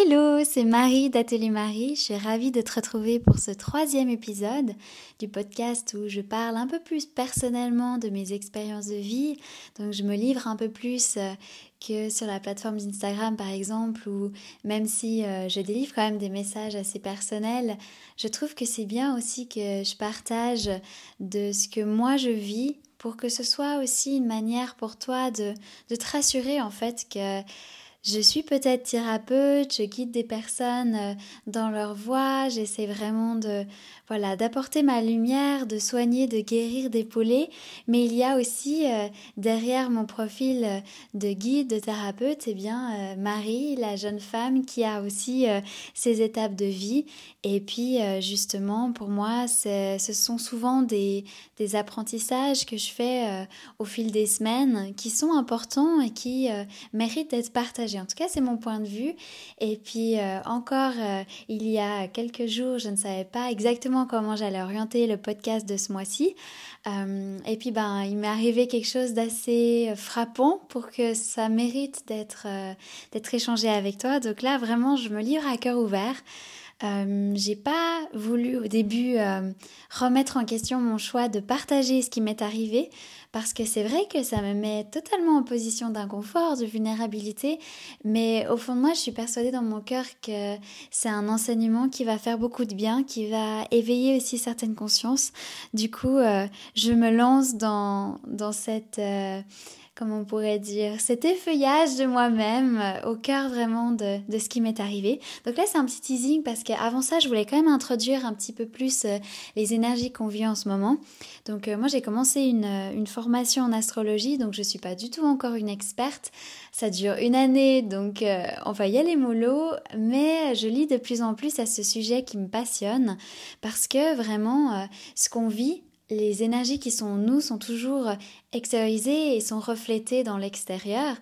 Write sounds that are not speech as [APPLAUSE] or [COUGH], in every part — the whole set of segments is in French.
Hello, c'est Marie d'Atelier Marie. Je suis ravie de te retrouver pour ce troisième épisode du podcast où je parle un peu plus personnellement de mes expériences de vie. Donc je me livre un peu plus euh, que sur la plateforme d'Instagram par exemple, ou même si euh, je délivre quand même des messages assez personnels, je trouve que c'est bien aussi que je partage de ce que moi je vis pour que ce soit aussi une manière pour toi de, de te rassurer en fait que je suis peut-être thérapeute, je guide des personnes euh, dans leur voie, j'essaie vraiment de voilà, d'apporter ma lumière, de soigner, de guérir, d'épauler, mais il y a aussi euh, derrière mon profil euh, de guide, de thérapeute, eh bien Marie, la jeune femme qui a aussi ses étapes de vie. Et puis justement pour moi, ce sont souvent des, des apprentissages que je fais au fil des semaines qui sont importants et qui méritent d'être partagés en tout cas, c'est mon point de vue. Et puis euh, encore, euh, il y a quelques jours, je ne savais pas exactement comment j'allais orienter le podcast de ce mois-ci. Euh, et puis, ben, il m'est arrivé quelque chose d'assez frappant pour que ça mérite d'être d'être échangé avec toi. Donc là, vraiment, je me livre à cœur ouvert. Euh, j'ai pas voulu au début remettre en question mon choix de partager ce qui m'est arrivé parce que c'est vrai que ça me met totalement en position d'inconfort, de vulnérabilité, mais au fond de moi, je suis persuadée dans mon cœur que c'est un enseignement qui va faire beaucoup de bien, qui va éveiller aussi certaines consciences. Du coup, euh, je me lance dans, cette... Euh, comment on pourrait dire, cet effeuillage de moi-même euh, au cœur vraiment de, de ce qui m'est arrivé. Donc là, c'est un petit teasing parce qu'avant ça, je voulais quand même introduire un petit peu plus euh, les énergies qu'on vit en ce moment. Donc euh, moi, j'ai commencé une, une, formation en astrologie, donc je suis pas du tout encore une experte. Ça dure une année, donc on va y aller mollo, mais je lis de plus en plus à ce sujet qui me passionne parce que vraiment, ce qu'on vit, les énergies qui sont en nous sont toujours extériorisées et sont reflétées dans l'extérieur,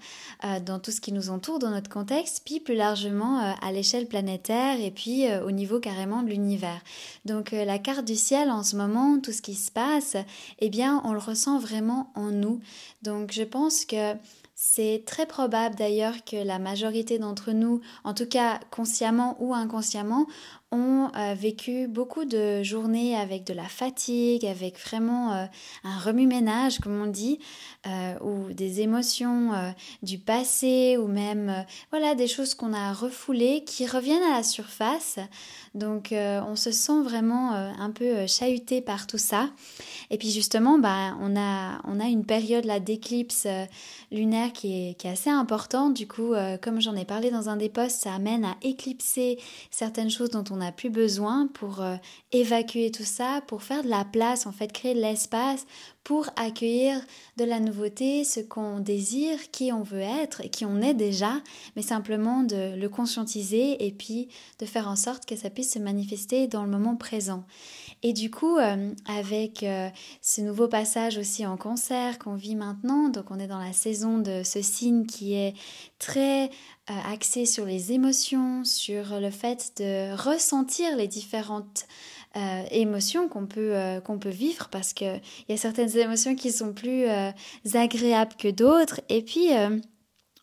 euh, dans tout ce qui nous entoure, dans notre contexte, puis plus largement euh, à l'échelle planétaire et puis euh, au niveau carrément de l'univers. Donc la carte du ciel en ce moment, tout ce qui se passe, eh bien on le ressent vraiment en nous. Donc je pense que c'est très probable d'ailleurs que la majorité d'entre nous, en tout cas consciemment ou inconsciemment, euh, vécu beaucoup de journées avec de la fatigue, avec vraiment euh, un remue-ménage, comme on dit, euh, ou des émotions du passé, ou même voilà des choses qu'on a refoulées qui reviennent à la surface. Donc on se sent vraiment un peu chahuté par tout ça. Et puis justement, bah, on, a, on a une période là d'éclipse lunaire qui est, qui est assez importante. Du coup, comme j'en ai parlé dans un des posts, ça amène à éclipser certaines choses dont on a plus besoin pour euh, évacuer tout ça, pour faire de la place, en fait, créer de l'espace pour accueillir de la nouveauté, ce qu'on désire, qui on veut être et qui on est déjà, mais simplement de le conscientiser et puis de faire en sorte que ça puisse se manifester dans le moment présent. Et du coup, euh, avec euh, ce nouveau passage aussi en concert qu'on vit maintenant, donc on est dans la saison de ce signe qui est très euh, axé sur les émotions, sur le fait de ressentir les différentes émotions qu'on peut, qu'on peut vivre parce qu'il y a certaines émotions qui sont plus agréables que d'autres. Et puis,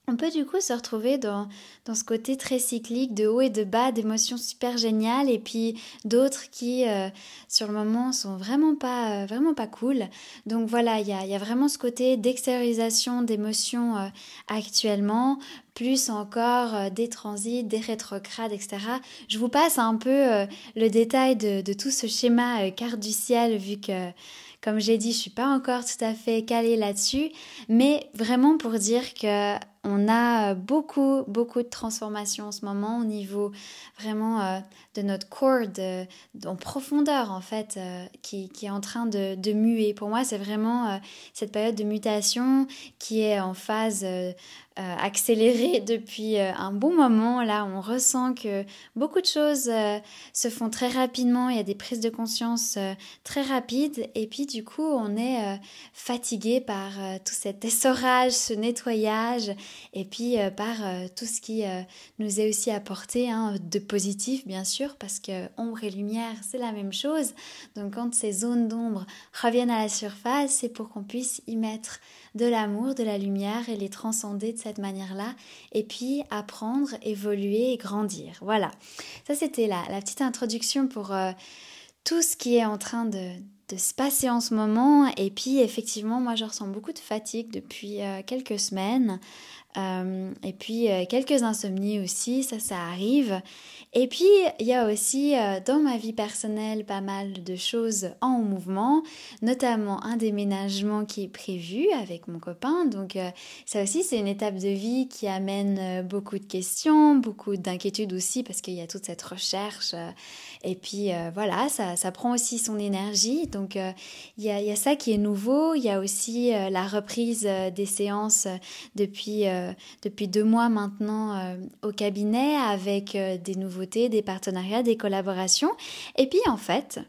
on peut du coup se retrouver dans, ce côté très cyclique de haut et de bas, d'émotions super géniales et puis d'autres qui sur le moment sont vraiment pas, vraiment pas cool. Donc voilà, il y a, vraiment ce côté d'extériorisation d'émotions actuellement, plus encore euh, des transits, des rétrogrades, etc. Je vous passe un peu euh, le détail de, de, tout ce schéma euh, carte du ciel, vu que, comme j'ai dit, je suis pas encore tout à fait calée là-dessus, mais vraiment pour dire que on a beaucoup, beaucoup de transformations en ce moment au niveau vraiment de notre corps, de, en profondeur en fait, qui, qui, est en train de, de muer. Pour moi, c'est vraiment cette période de mutation qui est en phase euh, accéléré [LAUGHS] depuis euh, un bon moment. Là, on ressent que beaucoup de choses euh, se font très rapidement. Il y a des prises de conscience très rapides. Et puis, du coup, on est fatigué par tout cet essorage, ce nettoyage. Et puis, par tout ce qui nous est aussi apporté hein, de positif, bien sûr, parce que ombre et lumière, c'est la même chose. Donc, quand ces zones d'ombre reviennent à la surface, c'est pour qu'on puisse y mettre de l'amour, de la lumière et les transcender de cette manière-là, et puis apprendre, évoluer et grandir. Voilà, ça c'était la, petite introduction pour euh, tout ce qui est en train de, de, se passer en ce moment. Et puis effectivement, moi je ressens beaucoup de fatigue depuis euh, quelques semaines. Euh, et puis quelques insomnies aussi, ça ça arrive. Et puis, il y a aussi euh, dans ma vie personnelle pas mal de choses en mouvement, notamment un déménagement qui est prévu avec mon copain. Donc, euh, ça aussi, c'est une étape de vie qui amène euh, beaucoup de questions, beaucoup d'inquiétudes aussi, parce qu'il y a toute cette recherche. Et puis, voilà, ça, ça, prend aussi son énergie. Donc, il y, a, y, a, ça qui est nouveau. Il y a aussi la reprise des séances depuis, depuis deux mois maintenant au cabinet avec des nouveaux des partenariats, des collaborations. Et puis en fait,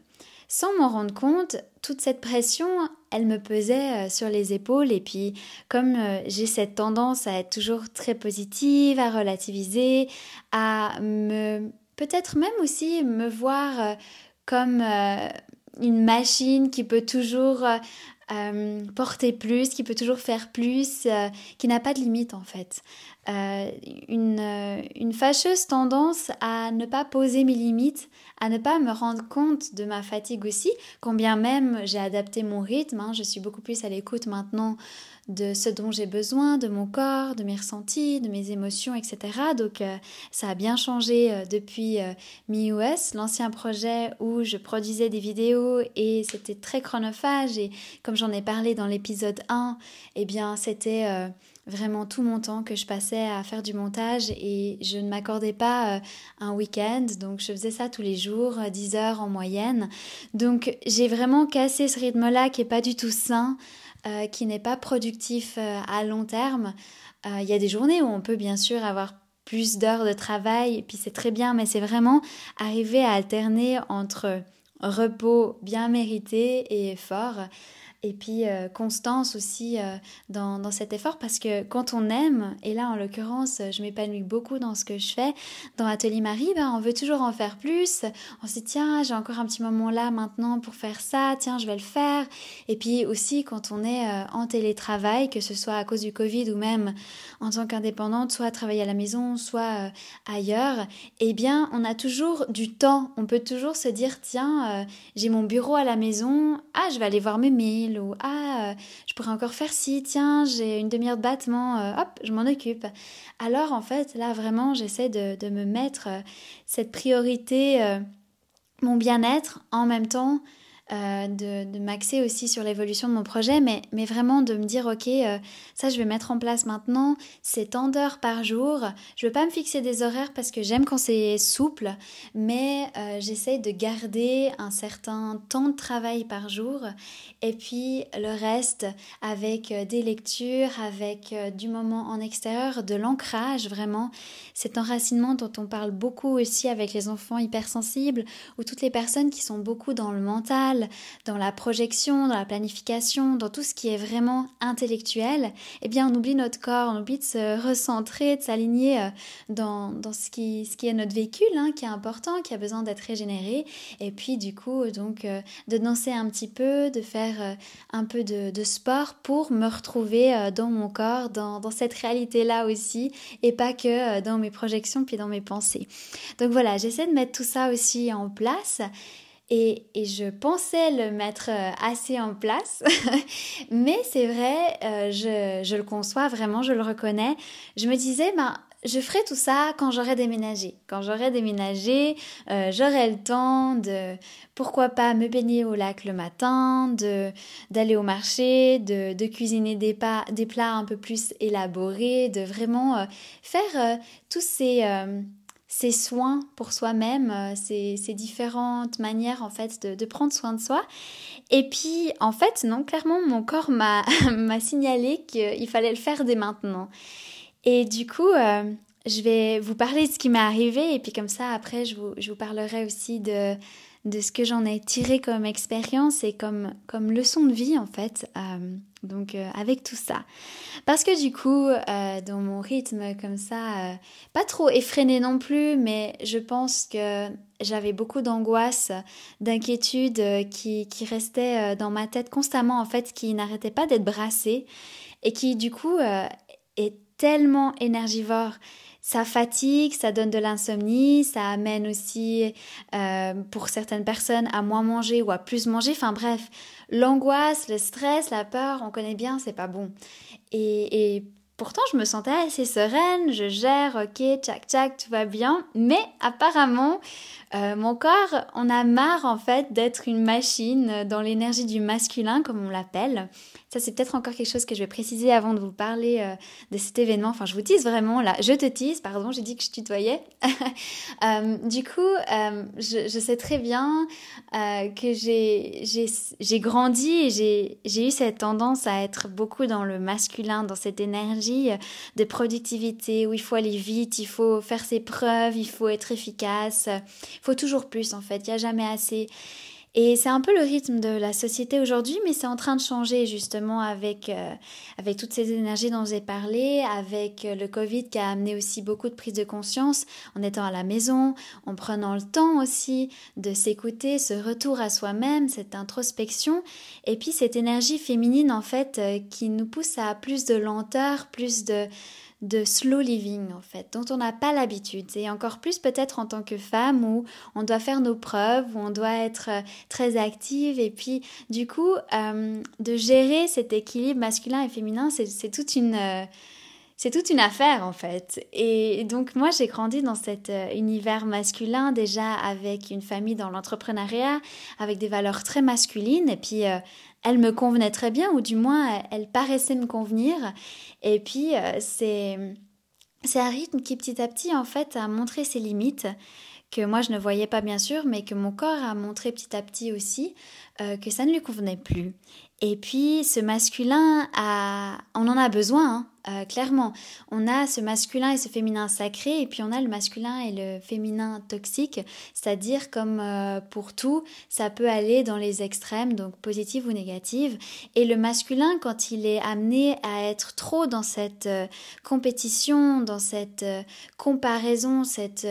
sans m'en rendre compte, toute cette pression, elle me pesait euh, sur les épaules. Et puis, comme euh, j'ai cette tendance à être toujours très positive, à relativiser, à me peut-être même aussi me voir euh, comme une machine qui peut toujours porter plus, qui peut toujours faire plus, qui n'a pas de limite en fait. Euh, une, euh, une fâcheuse tendance à ne pas poser mes limites, à ne pas me rendre compte de ma fatigue aussi, combien même j'ai adapté mon rythme, hein, je suis beaucoup plus à l'écoute maintenant de ce dont j'ai besoin, de mon corps, de mes ressentis, de mes émotions, etc. Donc euh, ça a bien changé depuis MiUS, l'ancien projet où je produisais des vidéos et c'était très chronophage et comme j'en ai parlé dans l'épisode 1, eh bien c'était vraiment tout mon temps que je passais à faire du montage et je ne m'accordais pas euh, un week-end, donc je faisais ça tous les jours, 10 euh, heures en moyenne. Donc j'ai vraiment cassé ce rythme-là qui est pas du tout sain, euh, qui n'est pas productif à long terme. Il y a des journées où on peut bien sûr avoir plus d'heures de travail, et puis c'est très bien, mais c'est vraiment arriver à alterner entre repos bien mérité et effort et puis euh, constance aussi euh, dans, dans, cet effort parce que quand on aime, et là en l'occurrence je m'épanouis beaucoup dans ce que je fais, dans Atelier Marie, ben, on veut toujours en faire plus, on se dit tiens j'ai encore un petit moment là maintenant pour faire ça, tiens je vais le faire, et puis aussi quand on est euh, en télétravail, que ce soit à cause du Covid ou même en tant qu'indépendante, soit travailler à la maison, soit ailleurs, eh bien on a toujours du temps, on peut toujours se dire tiens j'ai mon bureau à la maison, ah je vais aller voir mes mails, ou ah, euh, je pourrais encore faire ci, tiens, j'ai une demi-heure de battement, euh, hop, je m'en occupe. Alors en fait, là vraiment, j'essaie de, me mettre euh, cette priorité, mon bien-être, en même temps euh, de, de m'axer aussi sur l'évolution de mon projet, mais, mais vraiment de me dire, ok, euh, ça je vais mettre en place maintenant, c'est tant d'heures par jour. Je ne veux pas me fixer des horaires parce que j'aime quand c'est souple, mais euh, j'essaye de garder un certain temps de travail par jour et puis le reste avec des lectures, avec du moment en extérieur, de l'ancrage vraiment, cet enracinement dont on parle beaucoup aussi avec les enfants hypersensibles ou toutes les personnes qui sont beaucoup dans le mental dans la projection, dans la planification, dans tout ce qui est vraiment intellectuel, eh bien on oublie notre corps, on oublie de se recentrer, de s'aligner euh, dans, ce, qui, est notre véhicule, hein, qui est important, qui a besoin d'être régénéré, et puis du coup donc euh, de danser un petit peu, de faire euh, un peu de, sport pour me retrouver dans mon corps, dans cette réalité-là aussi, et pas que dans mes projections puis dans mes pensées. Donc voilà, j'essaie de mettre tout ça aussi en place. Et, je pensais le mettre euh, assez en place, [LAUGHS] mais c'est vrai, euh, je, je, le conçois vraiment, je le reconnais. Je me disais, ben, je ferai tout ça quand j'aurai déménagé. Quand j'aurai déménagé, euh, j'aurai le temps de, pourquoi pas, me baigner au lac le matin, d'aller au marché, de, de cuisiner des, pas, des plats un peu plus élaborés, de vraiment faire tous ces ces soins pour soi-même, euh, ces, différentes manières en fait de, prendre soin de soi. Et puis en fait, non, clairement, mon corps [LAUGHS] m'a signalé qu'il fallait le faire dès maintenant. Et du coup, euh, je vais vous parler de ce qui m'est arrivé et puis comme ça, après, je vous, je vous parlerai aussi de, de ce que j'en ai tiré comme expérience et comme, comme leçon de vie en fait. Euh, donc euh, avec tout ça. Parce que du coup, euh, dans mon rythme comme ça, pas trop effréné non plus, mais je pense que j'avais beaucoup d'angoisse, d'inquiétude qui, qui restaient dans ma tête constamment en fait, qui n'arrêtaient pas d'être brassées et qui du coup est tellement énergivore. Ça fatigue, ça donne de l'insomnie, ça amène aussi euh, pour certaines personnes à moins manger ou à plus manger. Enfin bref, l'angoisse, le stress, la peur, on connaît bien, c'est pas bon. Et, et Pourtant, je me sentais assez sereine, je gère, ok, tchac tchac, tout va bien. Mais apparemment, euh, mon corps on a marre en fait d'être une machine dans l'énergie du masculin, comme on l'appelle. Ça, c'est peut-être encore quelque chose que je vais préciser avant de vous parler euh, de cet événement. Enfin, je vous tease vraiment là. Je te tease, pardon, j'ai dit que je tutoyais. [LAUGHS] euh, du coup, je, je, sais très bien que j'ai grandi et j'ai eu cette tendance à être beaucoup dans le masculin, dans cette énergie de productivité où il faut aller vite, il faut faire ses preuves, il faut être efficace, faut toujours plus en fait, il n'y a jamais assez. Et c'est un peu le rythme de la société aujourd'hui, mais c'est en train de changer justement avec, euh, avec toutes ces énergies dont j'ai parlé, avec euh, le Covid qui a amené aussi beaucoup de prise de conscience en étant à la maison, en prenant le temps aussi de s'écouter, ce retour à soi-même, cette introspection, et puis cette énergie féminine en fait euh, qui nous pousse à plus de lenteur, plus de de slow living en fait, dont on n'a pas l'habitude. Et encore plus peut-être en tant que femme où on doit faire nos preuves, où on doit être euh, très active. Et puis du coup, euh, de gérer cet équilibre masculin et féminin, c'est toute une... Euh, c'est toute une affaire en fait. Et donc moi j'ai grandi dans cet univers masculin déjà avec une famille dans l'entrepreneuriat, avec des valeurs très masculines et puis elle me convenait très bien, ou du moins elle paraissait me convenir. Et puis euh, c'est c'est un rythme qui petit à petit en fait a montré ses limites que moi je ne voyais pas bien sûr, mais que mon corps a montré petit à petit aussi euh, que ça ne lui convenait plus. Et puis ce masculin, a, on en a besoin, hein, euh, clairement. On a ce masculin et ce féminin sacré, et puis on a le masculin et le féminin toxique, c'est-à-dire comme euh, pour tout, ça peut aller dans les extrêmes, donc positive ou négative. Et le masculin, quand il est amené à être trop dans cette compétition, dans cette comparaison, cette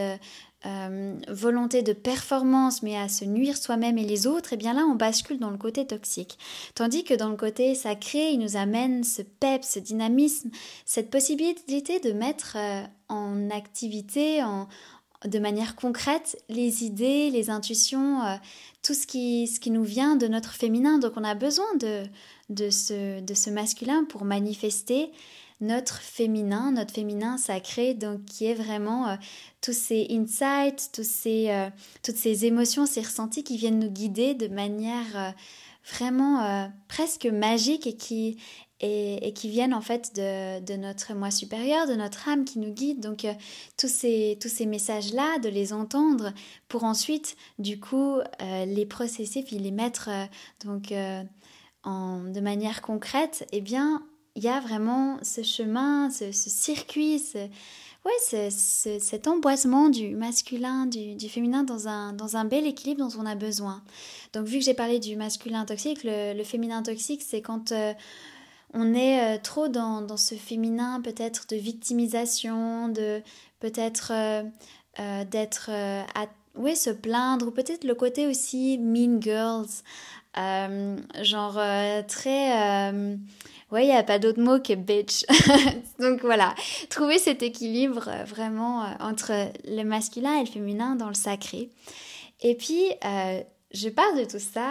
euh, volonté de performance, mais à se nuire soi-même et les autres, et eh bien là, on bascule dans le côté toxique. Tandis que dans le côté sacré, il nous amène ce pep, ce dynamisme, cette possibilité de mettre euh, en activité, en, de manière concrète, les idées, les intuitions, euh, tout ce qui, ce qui nous vient de notre féminin. Donc on a besoin de, de, ce, de ce masculin pour manifester notre féminin, notre féminin sacré, donc qui est vraiment euh, tous ces insights, tous ces, euh, toutes ces émotions, ces ressentis qui viennent nous guider de manière euh, vraiment presque magique et qui, et, qui viennent en fait de, de, notre moi supérieur, de notre âme qui nous guide. Donc tous ces, tous ces messages-là, de les entendre pour ensuite du coup les processer puis les mettre donc en, de manière concrète, eh bien il y a vraiment ce chemin, ce, circuit, ce, ouais, cet emboisement du masculin, du, féminin dans un, dans un bel équilibre dont on a besoin. Donc vu que j'ai parlé du masculin toxique, le, féminin toxique, c'est quand euh, on est euh, trop dans, dans, ce féminin peut-être de victimisation, de peut-être euh, d'être à ouais, se plaindre, ou peut-être le côté aussi mean girls, genre très Ouais, il n'y a pas d'autre mot que bitch. [LAUGHS] Donc voilà, trouver cet équilibre euh, vraiment euh, entre le masculin et le féminin dans le sacré. Et puis, euh, je parle de tout ça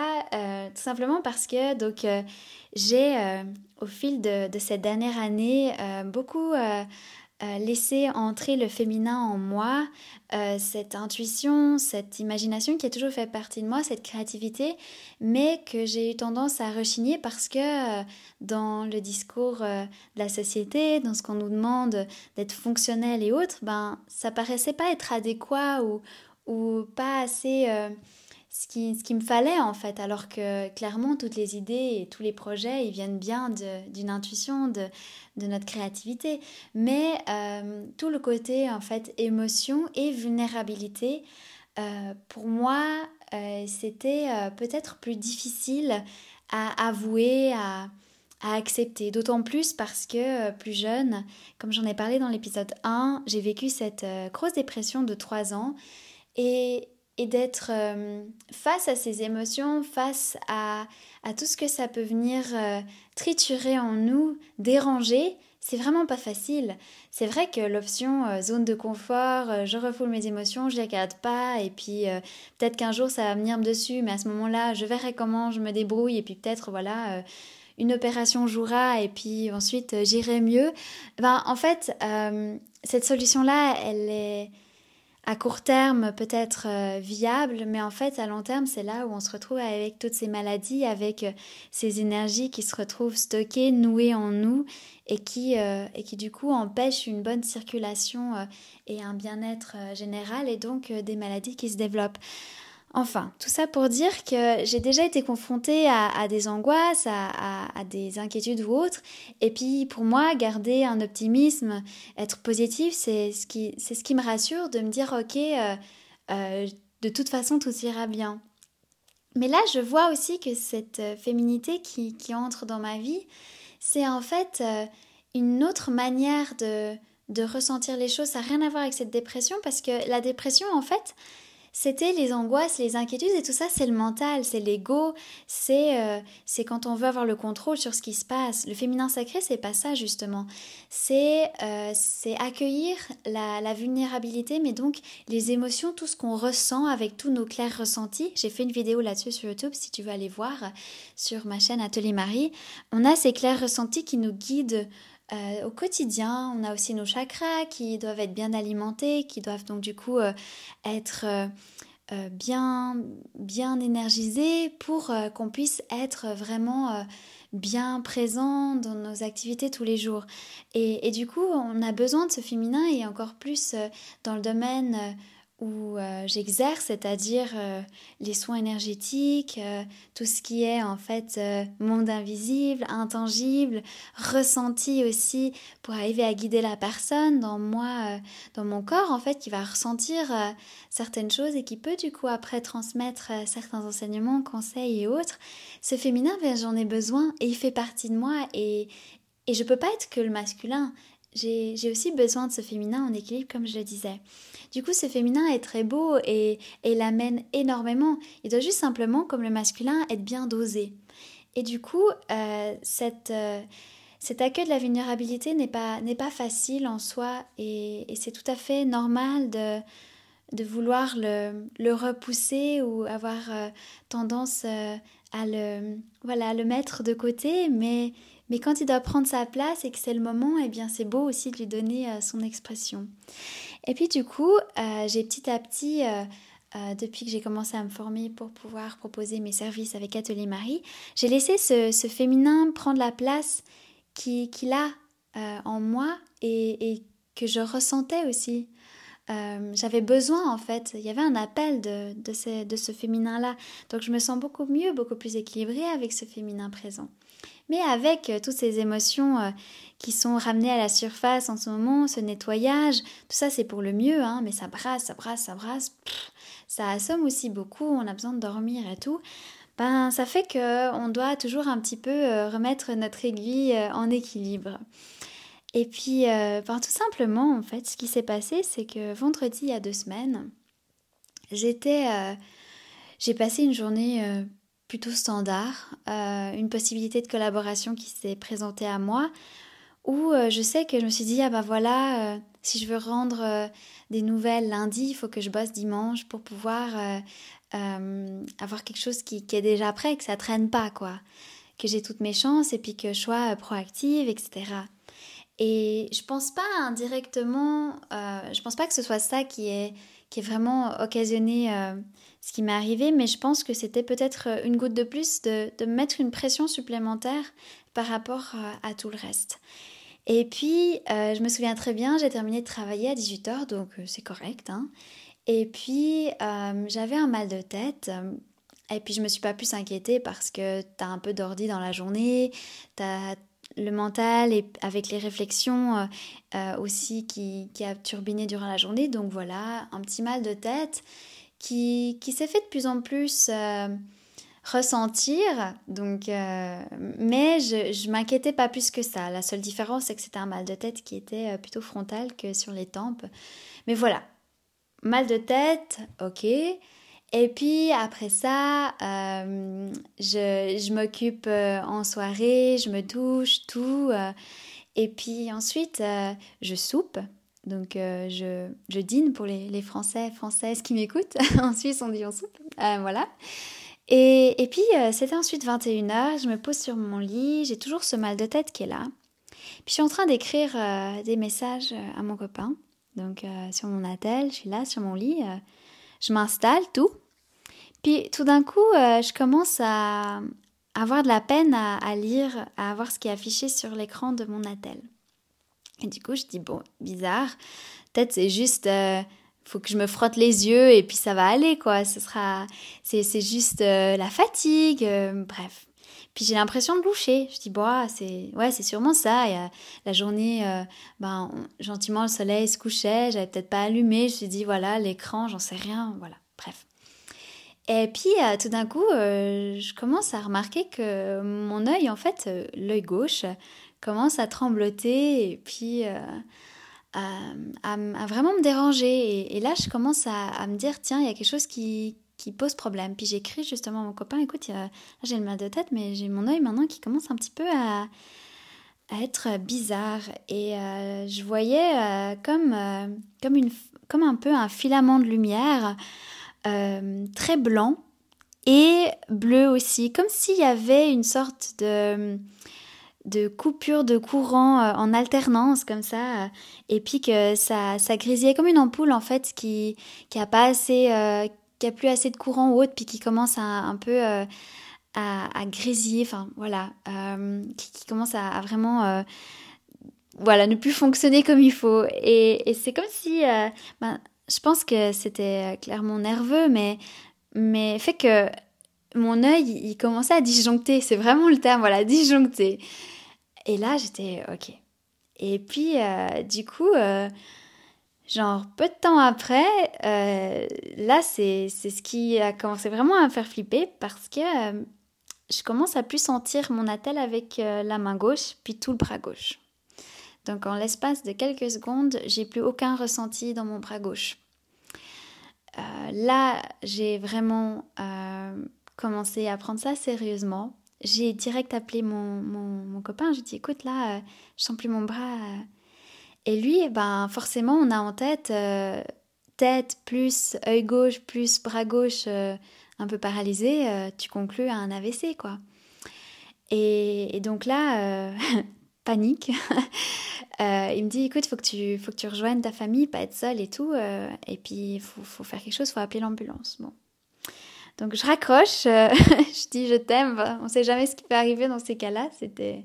tout simplement parce que donc j'ai au fil de, de, cette dernière année beaucoup euh, laisser entrer le féminin en moi, euh, cette intuition, cette imagination qui a toujours fait partie de moi, cette créativité, mais que j'ai eu tendance à rechigner parce que euh, dans le discours de la société, dans ce qu'on nous demande d'être fonctionnel et autres, ben ça paraissait pas être adéquat ou, ou pas assez ce qui, ce qui me fallait en fait, alors que clairement toutes les idées et tous les projets, ils viennent bien d'une intuition, de, de, notre créativité. Mais euh, tout le côté en fait émotion et vulnérabilité, euh, pour moi, euh, c'était peut-être plus difficile à avouer, à, à accepter. D'autant plus parce que plus jeune, comme j'en ai parlé dans l'épisode 1, j'ai vécu cette grosse dépression de 3 ans. Et et d'être euh, face à ces émotions, face à, à, tout ce que ça peut venir euh, triturer en nous, déranger, c'est vraiment pas facile. C'est vrai que l'option euh, zone de confort, je refoule mes émotions, je les regarde pas, et puis peut-être qu'un jour ça va venir dessus, mais à ce moment-là, je verrai comment je me débrouille, et puis peut-être, voilà, une opération jouera, et puis ensuite j'irai mieux. Ben, en fait, cette solution-là, elle est à court terme peut-être euh, viable, mais en fait à long terme c'est là où on se retrouve avec toutes ces maladies, avec euh, ces énergies qui se retrouvent stockées, nouées en nous et qui, euh, et qui du coup empêchent une bonne circulation et un bien-être général et donc des maladies qui se développent. Enfin, tout ça pour dire que j'ai déjà été confrontée à, des angoisses, à, des inquiétudes ou autres. Et puis pour moi, garder un optimisme, être positif, c'est ce qui, me rassure de me dire, ok, euh, euh, de toute façon, tout ira bien. Mais là, je vois aussi que cette euh, féminité qui, qui entre dans ma vie, c'est en fait une autre manière de, de ressentir les choses. Ça n'a rien à voir avec cette dépression parce que la dépression, en fait, c'était les angoisses, les inquiétudes et tout ça, c'est le mental, c'est l'ego, c'est euh, c'est quand on veut avoir le contrôle sur ce qui se passe. Le féminin sacré, c'est pas ça justement. C'est euh, c'est accueillir la, la, vulnérabilité, mais donc les émotions, tout ce qu'on ressent avec tous nos clairs ressentis. J'ai fait une vidéo là-dessus sur YouTube si tu veux aller voir sur ma chaîne Atelier Marie. On a ces clairs ressentis qui nous guident euh, au quotidien, on a aussi nos chakras qui doivent être bien alimentés, qui doivent donc du coup euh, être euh, bien, bien énergisés pour qu'on puisse être vraiment bien présent dans nos activités tous les jours. Et, et, du coup, on a besoin de ce féminin et encore plus dans le domaine où euh, j'exerce, c'est-à-dire euh, les soins énergétiques, euh, tout ce qui est en fait monde invisible, intangible, ressenti aussi pour arriver à guider la personne dans moi, dans mon corps en fait, qui va ressentir certaines choses et qui peut du coup après transmettre certains enseignements, conseils et autres. Ce féminin, ben, j'en ai besoin et il fait partie de moi et, et je peux pas être que le masculin. J'ai aussi besoin de ce féminin en équilibre comme je le disais. Du coup, ce féminin est très beau et, et l'amène énormément. Il doit juste simplement, comme le masculin, être bien dosé. Et du coup, euh, cette, euh, cet accueil de la vulnérabilité n'est pas, pas facile en soi et, c'est tout à fait normal de, de vouloir le, repousser ou avoir euh, tendance à, le, voilà, à le mettre de côté. Mais, mais quand il doit prendre sa place et que c'est le moment, eh bien c'est beau aussi de lui donner son expression. Et puis du coup, euh, j'ai petit à petit, euh, euh, depuis que j'ai commencé à me former pour pouvoir proposer mes services avec Atelier Marie, j'ai laissé ce, féminin prendre la place qu'il a en moi et, que je ressentais aussi. j'avais besoin en fait, il y avait un appel de ce féminin-là. Donc je me sens beaucoup mieux, beaucoup plus équilibrée avec ce féminin présent. Mais avec toutes ces émotions qui sont ramenés à la surface en ce moment, ce nettoyage, tout ça c'est pour le mieux, hein, mais ça brasse, ça brasse, ça brasse, ça assomme aussi beaucoup, on a besoin de dormir et tout. Ben, ça fait que on doit toujours un petit peu euh, remettre notre aiguille euh, en équilibre. Et puis, euh, ben, tout simplement, en fait, ce qui s'est passé, c'est que vendredi, il y a deux semaines, j'étais, j'ai passé une journée plutôt standard, une possibilité de collaboration qui s'est présentée à moi où euh, je sais que je me suis dit, ah bah voilà, euh, si je veux rendre euh, des nouvelles lundi, il faut que je bosse dimanche pour pouvoir avoir quelque chose qui, est déjà prêt, que ça traîne pas, quoi. Que j'ai toutes mes chances et puis que je sois proactive, etc. Et je pense pas indirectement, je pense pas que ce soit ça qui est, qui est vraiment occasionné ce qui m'est arrivé, mais je pense que c'était peut-être une goutte de plus de, de mettre une pression supplémentaire par rapport à tout le reste. Et puis, euh, je me souviens très bien, j'ai terminé de travailler à 18h, donc euh, c'est correct. Hein. Et puis, euh, j'avais un mal de tête. Et puis, je me suis pas plus inquiétée parce que tu as un peu d'ordi dans la journée, tu as le mental et avec les réflexions aussi qui, qui, a turbiné durant la journée. Donc voilà, un petit mal de tête qui, qui s'est fait de plus en plus ressentir. Donc, euh, mais je, je m'inquiétais pas plus que ça. La seule différence, c'est que c'était un mal de tête qui était euh, plutôt frontal que sur les tempes. Mais voilà, mal de tête, ok. Et puis après ça, euh, je, je m'occupe en soirée, je me douche, tout. Et puis ensuite, je soupe. Donc je, je, dîne pour les, les, Français, Françaises qui m'écoutent. [LAUGHS] en Suisse, on dit on soupe. voilà. Et, et puis, c'était ensuite 21h, je me pose sur mon lit, j'ai toujours ce mal de tête qui est là. Puis je suis en train d'écrire des messages à mon copain. Donc sur mon attel, je suis là sur mon lit, je m'installe, tout. Puis tout d'un coup, je commence à, avoir de la peine à, lire, à voir ce qui est affiché sur l'écran de mon attel. Et du coup, je dis, bon, bizarre, peut-être c'est juste, euh, faut que je me frotte les yeux et puis ça va aller, quoi. Ce sera, c'est, juste euh, la fatigue, euh, bref. Puis j'ai l'impression de loucher. Je dis, bon, c'est, ouais, c'est sûrement ça. Et, la journée, ben, gentiment, le soleil se couchait, j'avais peut-être pas allumé. Je me suis dit, voilà, l'écran, j'en sais rien, voilà, bref. Et puis euh, tout d'un coup, euh, je commence à remarquer que mon œil, en fait, euh, l'œil gauche, commence à trembloter et puis à, vraiment me déranger. Et, là, je commence à, me dire, tiens, il y a quelque chose qui, pose problème. Puis j'écris justement à mon copain, écoute, j'ai le mal de tête, mais j'ai mon œil maintenant qui commence un petit peu à, être bizarre. Et je voyais comme, comme, une, comme un peu un filament de lumière euh, très blanc et bleu aussi, comme s'il y avait une sorte de, de coupure de courant euh, en alternance comme ça, et puis que ça, ça grisillait comme une ampoule en fait qui, qui a pas assez, euh, qui a plus assez de courant ou autre, puis qui commence à, un peu à, à, grésiller, enfin voilà, qui, commence à, vraiment voilà, ne plus fonctionner comme il faut. Et, et c'est comme si ben, je pense que c'était clairement nerveux, mais, mais fait que mon œil, il commençait à disjoncter. C'est vraiment le terme, voilà, disjoncter. Et là, j'étais OK. Et puis, euh, du coup, euh, genre, peu de temps après, euh, là, c'est ce qui a commencé vraiment à me faire flipper parce que je commence à plus sentir mon attel avec la main gauche, puis tout le bras gauche. Donc en l'espace de quelques secondes, j'ai plus aucun ressenti dans mon bras gauche. Là, j'ai vraiment commencé à prendre ça sérieusement. J'ai direct appelé mon, mon, copain, je lui ai dit écoute là, euh, je sens plus mon bras. Et lui, ben forcément, on a en tête tête plus œil gauche plus bras gauche un peu paralysé, tu conclus à un AVC quoi. Et, donc là, [LAUGHS] panique. [LAUGHS] Euh, il me dit écoute, faut que tu faut que tu rejoignes ta famille, pas être seule et tout. Euh, et puis il faut, faut, faire quelque chose, faut appeler l'ambulance. Bon. Donc je raccroche, euh, [LAUGHS] je dis je t'aime. On sait jamais ce qui peut arriver dans ces cas-là. C'était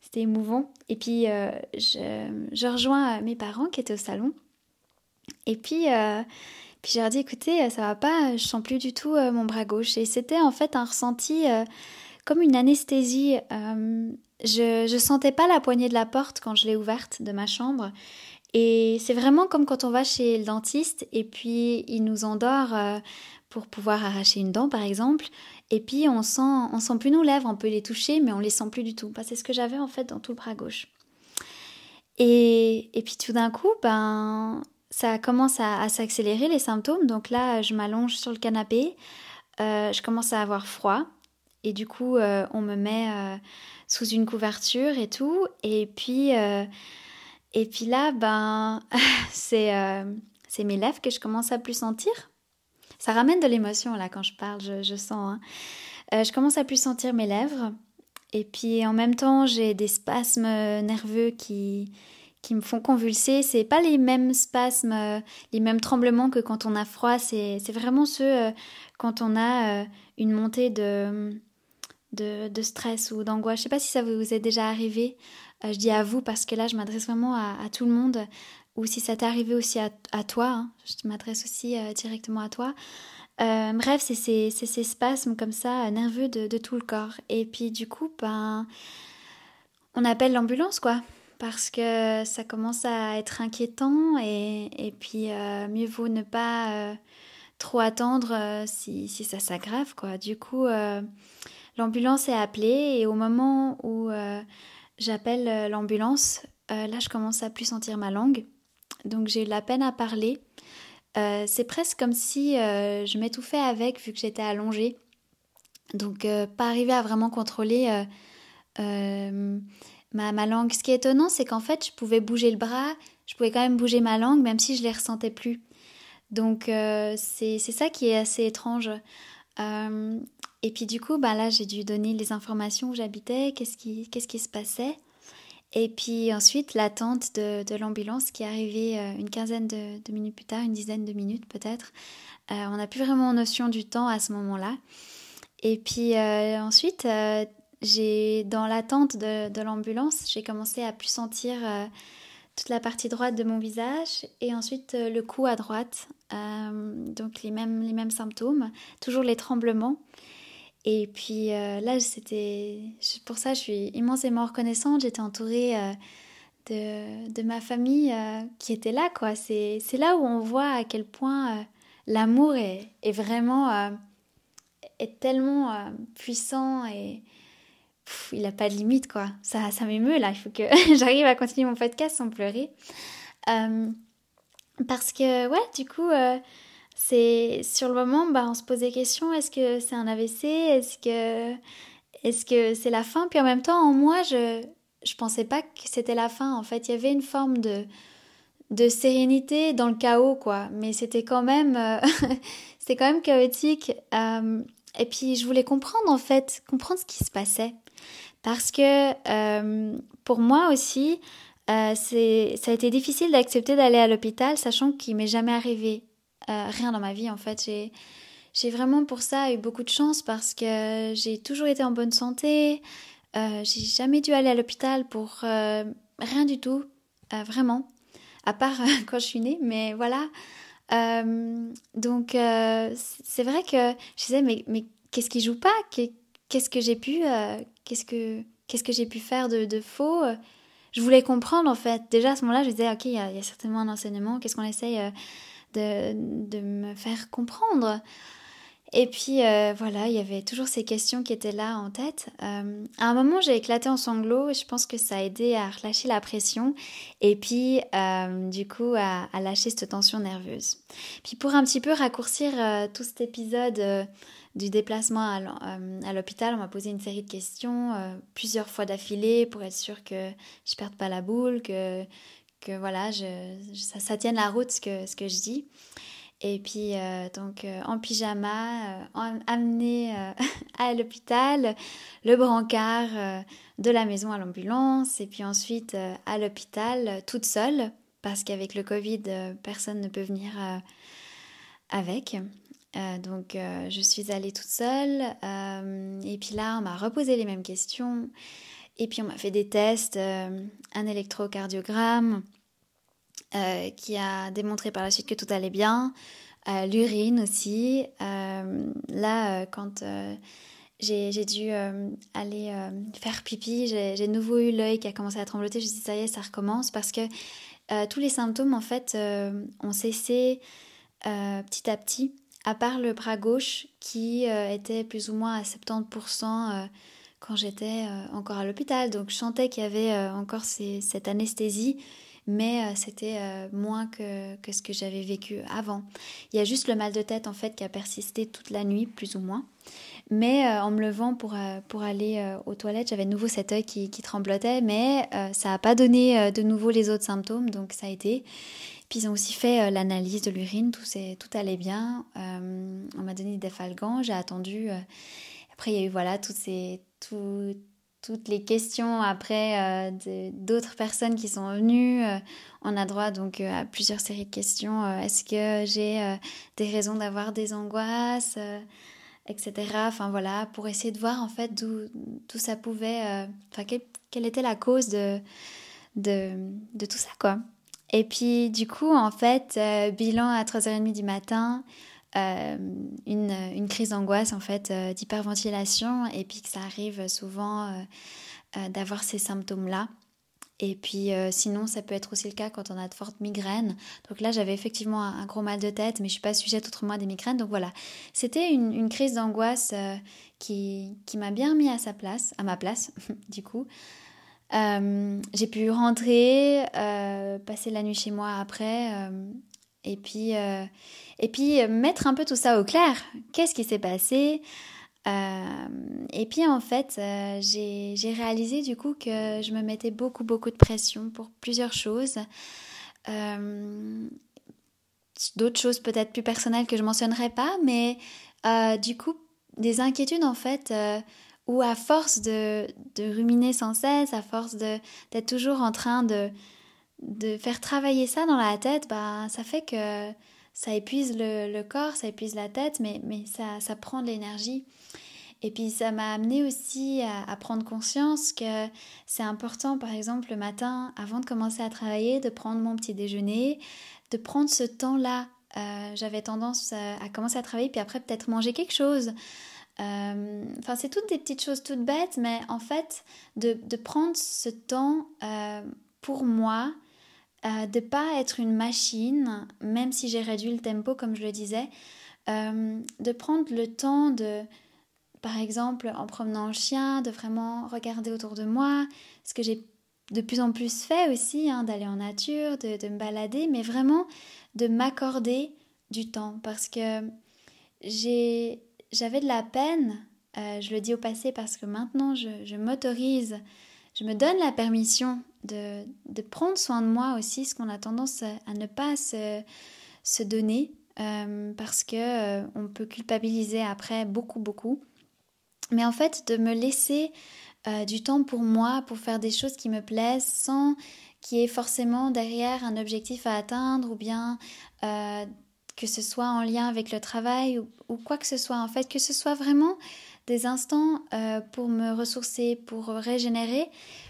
c'était émouvant. Et puis je, je, rejoins mes parents qui étaient au salon. Et puis puis j'ai leur dit écoutez, ça va pas, je sens plus du tout mon bras gauche. Et c'était en fait un ressenti comme une anesthésie je ne sentais pas la poignée de la porte quand je l'ai ouverte de ma chambre. Et c'est vraiment comme quand on va chez le dentiste et puis il nous endort euh, pour pouvoir arracher une dent par exemple. Et puis on sent, on sent plus nos lèvres, on peut les toucher mais on les sent plus du tout. c'est ce que j'avais en fait dans tout le bras gauche. Et, et puis tout d'un coup, ben, ça commence à, s'accélérer les symptômes. Donc là, je m'allonge sur le canapé, euh, je commence à avoir froid. Et du coup, euh, on me met sous une couverture et tout. Et puis, euh, et puis là, ben, [LAUGHS] euh, c'est mes lèvres que je commence à plus sentir. Ça ramène de l'émotion là quand je parle, je, sens. Hein. Euh, je commence à plus sentir mes lèvres. Et puis en même temps, j'ai des spasmes nerveux qui, qui me font convulser. C'est pas les mêmes spasmes, les mêmes tremblements que quand on a froid. C'est vraiment ceux quand on a une montée de, de, stress ou d'angoisse. Je sais pas si ça vous est déjà arrivé. Euh, je dis à vous parce que là, je m'adresse vraiment à, tout le monde. Ou si ça t'est arrivé aussi à, toi, hein. je m'adresse aussi euh, directement à toi. Euh, bref, c'est ces, spasmes comme ça, nerveux de, tout le corps. Et puis du coup, ben, on appelle l'ambulance, quoi. Parce que ça commence à être inquiétant et, puis mieux vaut ne pas trop attendre si, si, ça s'aggrave, quoi. Du coup, L'ambulance est appelée et au moment où euh, j'appelle euh, l'ambulance, euh, là je commence à plus sentir ma langue. Donc j'ai eu la peine à parler. c'est presque comme si je m'étouffais avec vu que j'étais allongée. Donc pas arriver à vraiment contrôler ma, langue. Ce qui est étonnant, c'est qu'en fait, je pouvais bouger le bras, je pouvais quand même bouger ma langue, même si je les ressentais plus. Donc euh, c'est ça qui est assez étrange. Euh, et puis du coup, bah là, j'ai dû donner les informations où j'habitais, qu'est-ce qui se passait. Et puis ensuite, l'attente de, l'ambulance qui est arrivée euh, une quinzaine de, minutes plus tard, une dizaine de minutes peut-être. on n'a plus vraiment notion du temps à ce moment-là. Et puis ensuite, j'ai dans l'attente de, de l'ambulance, j'ai commencé à plus sentir toute la partie droite de mon visage et ensuite euh, le cou à droite. Euh, donc les mêmes, les mêmes symptômes, toujours les tremblements. Et puis euh, là, c'était pour ça, je suis immensément reconnaissante. J'étais entourée de, de, ma famille qui était là. quoi. C'est là où on voit à quel point l'amour est, est, vraiment est tellement puissant et, il n'a pas de limite, quoi. Ça, ça m'émeut, là. Il faut que [LAUGHS] j'arrive à continuer mon podcast sans pleurer. Euh, parce que, ouais, du coup, euh, c'est sur le moment, bah, on se pose des questions. Est-ce que c'est un AVC Est-ce que est-ce que c'est la fin? Puis en même temps, en moi, je je pensais pas que c'était la fin. En fait, il y avait une forme de de sérénité dans le chaos, quoi. Mais c'était quand même euh, [LAUGHS] c'était quand même chaotique. et puis je voulais comprendre en fait, comprendre ce qui se passait. Parce que euh, pour moi aussi, euh, ça a été difficile d'accepter d'aller à l'hôpital, sachant qu'il m'est jamais arrivé euh, rien dans ma vie. En fait, j'ai, j'ai vraiment pour ça eu beaucoup de chance parce que j'ai toujours été en bonne santé. j'ai jamais dû aller à l'hôpital pour rien du tout, vraiment, à part [LAUGHS] quand je suis née. Mais voilà. donc c'est vrai que je disais mais, mais qu'est-ce qui joue pas? Qu'est-ce que j'ai pu, euh, qu'est-ce que, qu'est-ce que j'ai pu faire de, faux? Je voulais comprendre en fait. Déjà à ce moment-là, je disais ok, il y, a, certainement un enseignement. Qu'est-ce qu'on essaye euh, de, de, me faire comprendre Et puis euh, voilà, il y avait toujours ces questions qui étaient là en tête. à un moment, j'ai éclaté en sanglots. Et je pense que ça a aidé à relâcher la pression et puis du coup à, à, lâcher cette tension nerveuse. Puis pour un petit peu raccourcir tout cet épisode du déplacement euh, à l'hôpital, on m'a posé une série de questions euh, plusieurs fois d'affilée pour être sûr que je perde pas la boule, que, que voilà, ça, tienne la route ce que, ce que je dis. Et puis, euh, donc, en pyjama, amené [LAUGHS] à l'hôpital, le brancard de la maison à l'ambulance, et puis ensuite à l'hôpital toute seule, parce qu'avec le Covid, personne ne peut venir avec. Euh, donc euh, je suis allée toute seule euh, et puis là on m'a reposé les mêmes questions et puis on m'a fait des tests, un électrocardiogramme qui a démontré par la suite que tout allait bien, l'urine aussi. là quand j'ai dû aller faire pipi, j'ai de nouveau eu l'œil qui a commencé à trembloter, je me suis dit ça y est ça recommence parce que tous les symptômes en fait ont cessé petit à petit à part le bras gauche qui euh, était plus ou moins à 70% euh, quand j'étais euh, encore à l'hôpital. Donc je sentais qu'il y avait encore cette anesthésie, mais c'était moins que, ce que j'avais vécu avant. Il y a juste le mal de tête en fait qui a persisté toute la nuit, plus ou moins. Mais en me levant pour, pour aller aux toilettes, j'avais de nouveau cet œil qui, tremblotait, mais ça n'a pas donné de nouveau les autres symptômes, donc ça a été. Puis ils ont aussi fait euh, l'analyse de l'urine, tout, tout allait bien. Euh, on m'a donné des défalgants, j'ai attendu. Euh, après, il y a eu voilà, toutes, ces, toutes les questions après d'autres personnes qui sont venues. on a droit donc à plusieurs séries de questions. Est-ce que j'ai des raisons d'avoir des angoisses etc. Enfin voilà, pour essayer de voir en fait d'où ça pouvait, enfin quelle, quelle, était la cause de, de, tout ça quoi. Et puis du coup, en fait, euh, bilan à 3h30 du matin, euh, une, crise d'angoisse en fait euh, d'hyperventilation et puis que ça arrive souvent d'avoir ces symptômes-là. Et puis sinon, ça peut être aussi le cas quand on a de fortes migraines. Donc là, j'avais effectivement un, gros mal de tête, mais je suis pas sujette autrement à des migraines. Donc voilà, c'était une, crise d'angoisse qui, qui m'a bien mis à sa place, à ma place, [LAUGHS] du coup. Euh, j'ai pu rentrer, euh, passer la nuit chez moi après, euh, et puis et puis mettre un peu tout ça au clair. Qu'est-ce qui s'est passé et puis en fait, j'ai réalisé du coup que je me mettais beaucoup beaucoup de pression pour plusieurs choses. D'autres choses peut-être plus personnelles que je mentionnerai pas, mais du coup des inquiétudes en fait où à force de, de, ruminer sans cesse, à force d'être toujours en train de, de faire travailler ça dans la tête, bah, ça fait que ça épuise le, le corps, ça épuise la tête, mais, mais ça, ça prend de l'énergie. Et puis ça m'a amené aussi à, prendre conscience que c'est important, par exemple, le matin, avant de commencer à travailler, de prendre mon petit déjeuner, de prendre ce temps-là. Euh, J'avais tendance à, à, commencer à travailler, puis après peut-être manger quelque chose, euh, enfin, c'est toutes des petites choses toutes bêtes, mais en fait, de, de prendre ce temps euh, pour moi, euh, de pas être une machine, même si j'ai réduit le tempo, comme je le disais, de prendre le temps de, par exemple, en promenant le chien, de vraiment regarder autour de moi, ce que j'ai de plus en plus fait aussi, hein, d'aller en nature, de, me balader, mais vraiment de m'accorder du temps, parce que j'avais de la peine, euh, je le dis au passé parce que maintenant je, m'autorise, je me donne la permission de, de, prendre soin de moi aussi, ce qu'on a tendance à, ne pas se, se donner euh, parce que euh, on peut culpabiliser après beaucoup beaucoup. Mais en fait, de me laisser du temps pour moi, pour faire des choses qui me plaisent, sans qu'il y ait forcément derrière un objectif à atteindre ou bien que ce soit en lien avec le travail ou, quoi que ce soit, en fait, que ce soit vraiment des instants euh, pour me ressourcer, pour régénérer,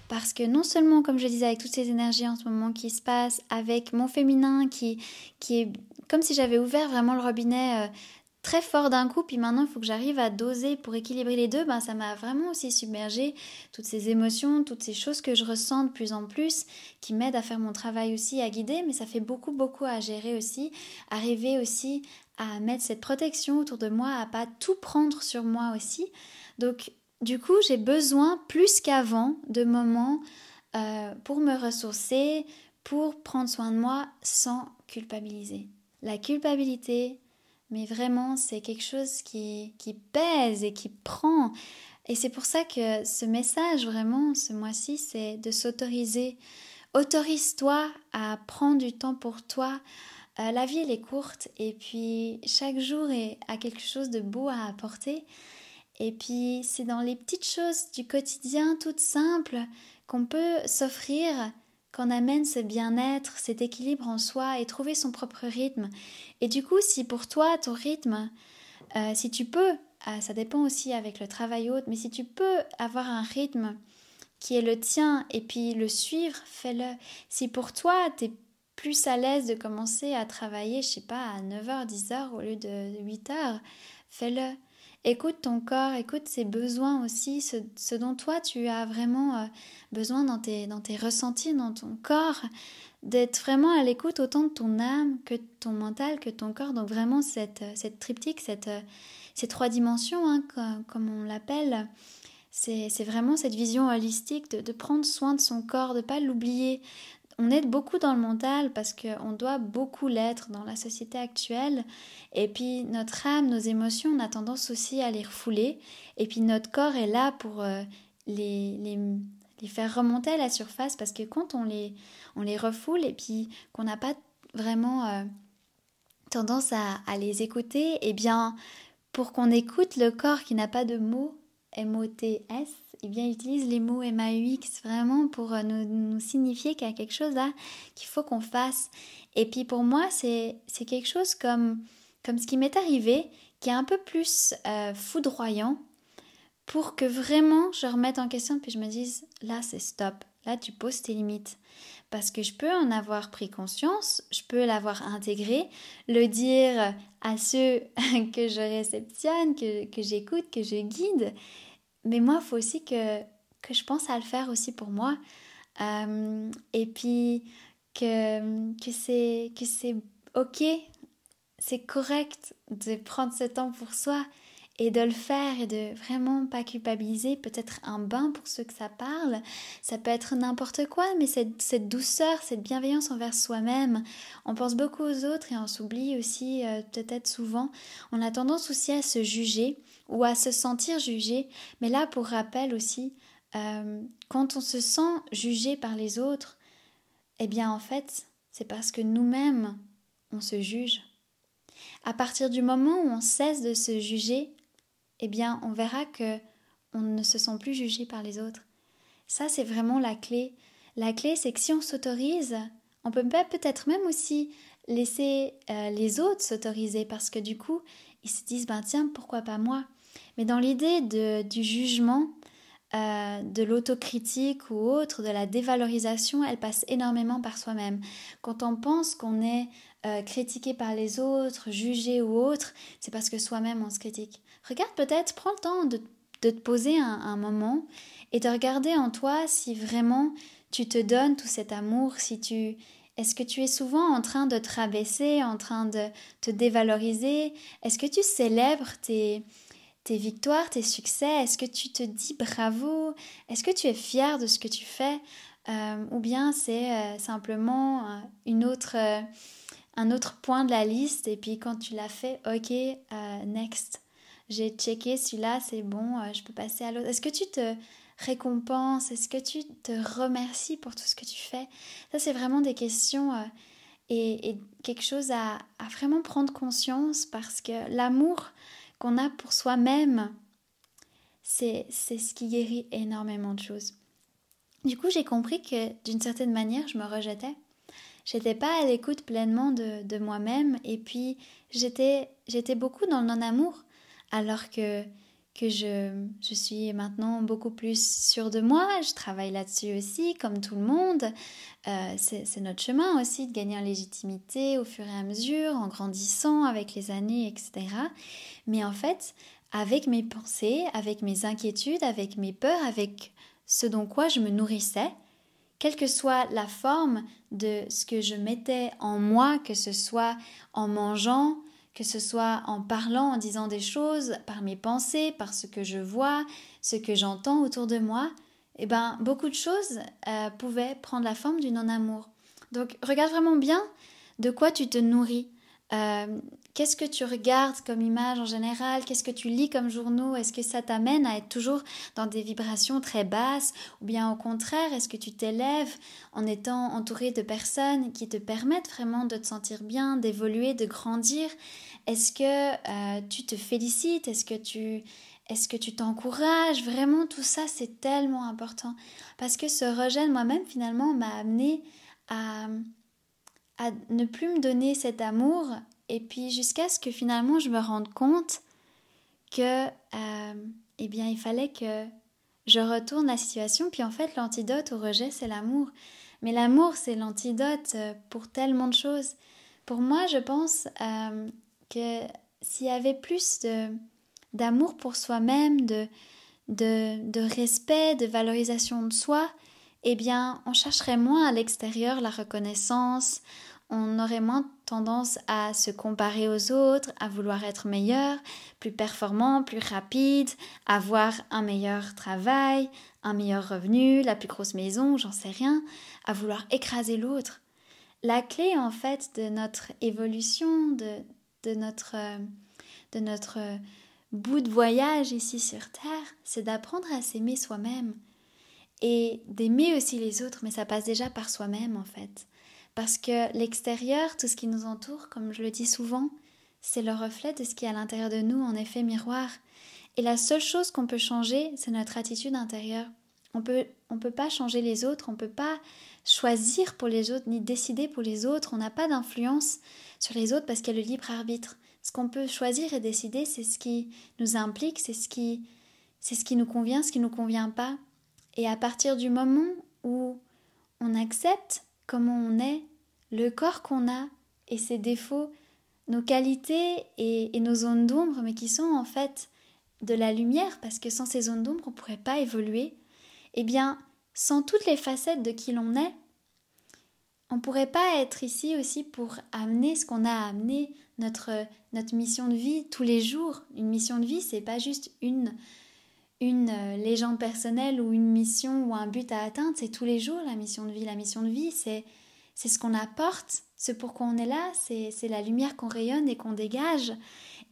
parce que non seulement, comme je disais, avec toutes ces énergies en ce moment qui se passent, avec mon féminin qui, qui est comme si j'avais ouvert vraiment le robinet euh, très fort d'un coup, puis maintenant il faut que j'arrive à doser pour équilibrer les deux, ben, ça m'a vraiment aussi submergé toutes ces émotions, toutes ces choses que je ressens de plus en plus, qui m'aident à faire mon travail aussi, à guider, mais ça fait beaucoup, beaucoup à gérer aussi, arriver aussi à mettre cette protection autour de moi, à pas tout prendre sur moi aussi. Donc du coup, j'ai besoin plus qu'avant de moments euh, pour me ressourcer, pour prendre soin de moi sans culpabiliser. La culpabilité, mais vraiment c'est quelque chose qui, qui pèse et qui prend. Et c'est pour ça que ce message vraiment ce mois-ci, c'est de s'autoriser. Autorise-toi à prendre du temps pour toi. Euh, la vie, elle est courte et puis chaque jour a quelque chose de beau à apporter. Et puis c'est dans les petites choses du quotidien toutes simples qu'on peut s'offrir qu'on amène ce bien-être, cet équilibre en soi et trouver son propre rythme. Et du coup, si pour toi, ton rythme, euh, si tu peux, euh, ça dépend aussi avec le travail autre, mais si tu peux avoir un rythme qui est le tien et puis le suivre, fais-le. Si pour toi, tu es plus à l'aise de commencer à travailler, je sais pas, à 9h, 10h au lieu de 8h, fais-le. Écoute ton corps, écoute ses besoins aussi, ce, dont toi tu as vraiment euh, besoin dans tes, dans tes ressentis, dans ton corps, d'être vraiment à l'écoute autant de ton âme que ton mental, que ton corps. Donc vraiment cette, cette triptyque, cette, ces trois dimensions, hein, comme, on l'appelle, c'est vraiment cette vision holistique de, de, prendre soin de son corps, de ne pas l'oublier, on aide beaucoup dans le mental parce qu'on doit beaucoup l'être dans la société actuelle. Et puis notre âme, nos émotions, on a tendance aussi à les refouler. Et puis notre corps est là pour euh, les, les, faire remonter à la surface parce que quand on les, on les refoule et puis qu'on n'a pas vraiment euh, tendance à, à, les écouter, eh bien pour qu'on écoute le corps qui n'a pas de mots, M-O-T-S, eh bien, utilise les mots MAUX vraiment pour euh, nous, signifier qu'il y a quelque chose là qu'il faut qu'on fasse. Et puis pour moi, c'est quelque chose comme, comme ce qui m'est arrivé, qui est un peu plus euh, foudroyant, pour que vraiment je remette en question, puis je me dise, là c'est stop, là tu poses tes limites. Parce que je peux en avoir pris conscience, je peux l'avoir intégré, le dire à ceux [LAUGHS] que je réceptionne, que, que j'écoute, que je guide, mais moi, il faut aussi que, que je pense à le faire aussi pour moi. Euh, et puis que, que c'est ok, c'est correct de prendre ce temps pour soi et de le faire et de vraiment pas culpabiliser, peut-être un bain pour ceux que ça parle, ça peut être n'importe quoi, mais cette, douceur, cette bienveillance envers soi-même, on pense beaucoup aux autres et on s'oublie aussi euh, peut-être souvent, on a tendance aussi à se juger ou à se sentir jugé, mais là pour rappel aussi, euh, quand on se sent jugé par les autres, eh bien en fait, c'est parce que nous-mêmes, on se juge. À partir du moment où on cesse de se juger, eh bien, on verra que on ne se sent plus jugé par les autres. Ça, c'est vraiment la clé. La clé, c'est que si on s'autorise, on peut peut-être même aussi laisser euh, les autres s'autoriser parce que du coup, ils se disent, ben tiens, pourquoi pas moi? Mais dans l'idée du jugement, euh, de l'autocritique ou autre, de la dévalorisation, elle passe énormément par soi-même. Quand on pense qu'on est euh, critiqué par les autres, jugé ou autre, c'est parce que soi-même on se critique. Regarde peut-être, prends le temps de, te poser un, moment et de regarder en toi si vraiment tu te donnes tout cet amour, si tu est-ce que tu es souvent en train de te rabaisser, en train de te dévaloriser? Est-ce que tu célèbres tes, tes victoires, tes succès Est-ce que tu te dis bravo? Est-ce que tu es fier de ce que tu fais? Euh, Ou bien c'est euh, simplement euh, une autre, un autre point de la liste et puis quand tu l'as fait, ok, next. J'ai checké celui-là, c'est bon, je peux passer à l'autre. Est-ce que tu te récompenses? Est-ce que tu te remercies pour tout ce que tu fais? Ça, c'est vraiment des questions et, quelque chose à, vraiment prendre conscience parce que l'amour qu'on a pour soi-même, c'est ce qui guérit énormément de choses. Du coup, j'ai compris que d'une certaine manière, je me rejetais. J'étais pas à l'écoute pleinement de, de moi-même et puis j'étais beaucoup dans le non-amour alors que, que je, je suis maintenant beaucoup plus sûre de moi, je travaille là-dessus aussi, comme tout le monde. Euh, c'est notre chemin aussi de gagner en légitimité au fur et à mesure, en grandissant avec les années, etc. Mais en fait, avec mes pensées, avec mes inquiétudes, avec mes peurs, avec ce dont quoi je me nourrissais, quelle que soit la forme de ce que je mettais en moi, que ce soit en mangeant, que ce soit en parlant, en disant des choses, par mes pensées, par ce que je vois, ce que j'entends autour de moi, eh ben, beaucoup de choses euh, pouvaient prendre la forme du non-amour. Donc regarde vraiment bien de quoi tu te nourris. Euh, qu'est-ce que tu regardes comme image en général? Qu'est-ce que tu lis comme journaux? Est-ce que ça t'amène à être toujours dans des vibrations très basses? Ou bien au contraire, est-ce que tu t'élèves en étant entouré de personnes qui te permettent vraiment de te sentir bien, d'évoluer, de grandir? Est-ce que euh, tu te félicites? Est-ce que tu... Est-ce que tu t'encourages? Vraiment, tout ça, c'est tellement important. Parce que ce rejet moi-même, finalement, m'a amené à, à ne plus me donner cet amour et puis jusqu'à ce que finalement je me rende compte que euh, eh bien il fallait que je retourne la situation. Puis en fait l'antidote au rejet c'est l'amour. Mais l'amour c'est l'antidote euh, pour tellement de choses. Pour moi je pense euh, que s'il y avait plus d'amour pour soi-même de, de, de respect de valorisation de soi eh bien on chercherait moins à l'extérieur la reconnaissance on aurait moins tendance à se comparer aux autres, à vouloir être meilleur, plus performant, plus rapide, avoir un meilleur travail, un meilleur revenu, la plus grosse maison, j'en sais rien, à vouloir écraser l'autre. La clé en fait de notre évolution, de, de notre, de notre bout de voyage ici sur Terre, c'est d'apprendre à s'aimer soi-même et d'aimer aussi les autres, mais ça passe déjà par soi-même en fait. Parce que l'extérieur, tout ce qui nous entoure, comme je le dis souvent, c'est le reflet de ce qui est à l'intérieur de nous, en effet miroir. Et la seule chose qu'on peut changer, c'est notre attitude intérieure. On peut, on peut pas changer les autres, on peut pas choisir pour les autres, ni décider pour les autres. On n'a pas d'influence sur les autres parce qu'il y a le libre arbitre. Ce qu'on peut choisir et décider, c'est ce qui nous implique, c'est ce qui, c'est ce qui nous convient, ce qui nous convient pas. Et à partir du moment où on accepte comment on est, le corps qu'on a et ses défauts, nos qualités et, nos zones d'ombre, mais qui sont en fait de la lumière, parce que sans ces zones d'ombre, on ne pourrait pas évoluer, eh bien, sans toutes les facettes de qui l'on est, on ne pourrait pas être ici aussi pour amener ce qu'on a à amener, notre, notre mission de vie tous les jours. Une mission de vie, c'est pas juste une, une euh, légende personnelle ou une mission ou un but à atteindre, c'est tous les jours la mission de vie. La mission de vie, c'est c'est ce qu'on apporte, ce pourquoi on est là, c'est la lumière qu'on rayonne et qu'on dégage.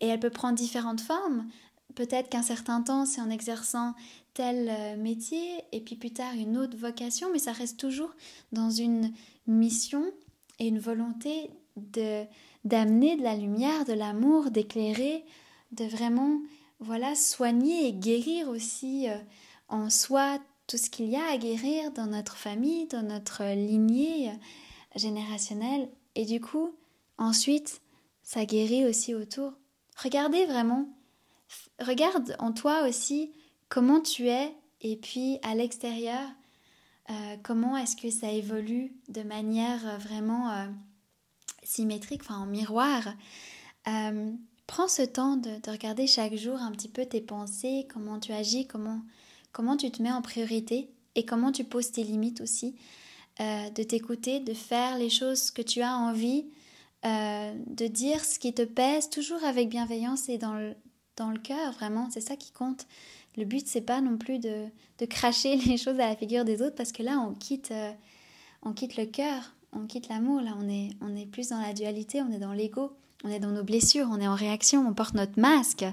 Et elle peut prendre différentes formes. Peut-être qu'un certain temps, c'est en exerçant tel euh, métier, et puis plus tard une autre vocation, mais ça reste toujours dans une mission et une volonté de d'amener de la lumière, de l'amour, d'éclairer, de vraiment voilà soigner et guérir aussi euh, en soi tout ce qu'il y a à guérir dans notre famille, dans notre lignée générationnelle et du coup ensuite ça guérit aussi autour. Regardez vraiment regarde en toi aussi comment tu es et puis à l'extérieur euh, comment est-ce que ça évolue de manière euh, vraiment euh, symétrique, enfin en miroir. Prends ce temps de, regarder chaque jour un petit peu tes pensées, comment tu agis, comment, comment tu te mets en priorité et comment tu poses tes limites aussi, de t'écouter, de faire les choses que tu as envie, de dire ce qui te pèse, toujours avec bienveillance et dans le, dans le cœur, vraiment, c'est ça qui compte. Le but, c'est pas non plus de, de, cracher [LAUGHS] les choses à la figure des autres parce que là, on quitte, euh, on quitte le cœur, on quitte l'amour. Là, on est, on est plus dans la dualité, on est dans l'ego, on est dans nos blessures, on est en réaction, on porte notre masque.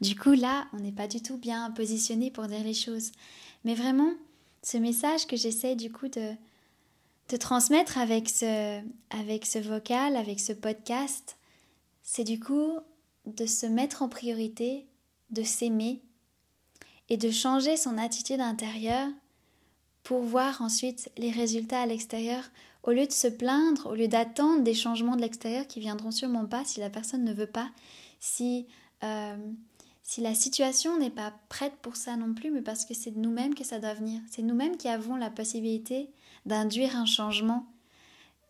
Du coup, là, on n'est pas du tout bien positionné pour dire les choses. Mais vraiment, ce message que j'essaie du coup de, transmettre avec ce, avec ce vocal, avec ce podcast, c'est du coup de se mettre en priorité, de s'aimer et de changer son attitude intérieure pour voir ensuite les résultats à l'extérieur au lieu de se plaindre, au lieu d'attendre des changements de l'extérieur qui viendront sûrement pas si la personne ne veut pas, si, euh, si la situation n'est pas prête pour ça non plus, mais parce que c'est de nous-mêmes que ça doit venir. C'est nous-mêmes qui avons la possibilité d'induire un changement.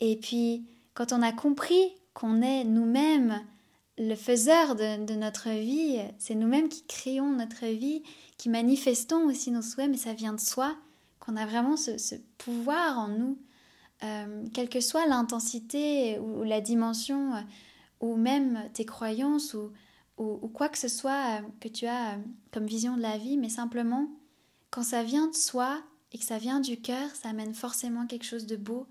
Et puis, quand on a compris qu'on est nous-mêmes le faiseur de, notre vie, c'est nous-mêmes qui créons notre vie, qui manifestons aussi nos souhaits, mais ça vient de soi, qu'on a vraiment ce, pouvoir en nous, euh, quelle que soit l'intensité ou, la dimension, euh, ou même tes croyances, ou, ou, quoi que ce soit euh, que tu as comme vision de la vie, mais simplement, quand ça vient de soi et que ça vient du cœur, ça amène forcément quelque chose de beau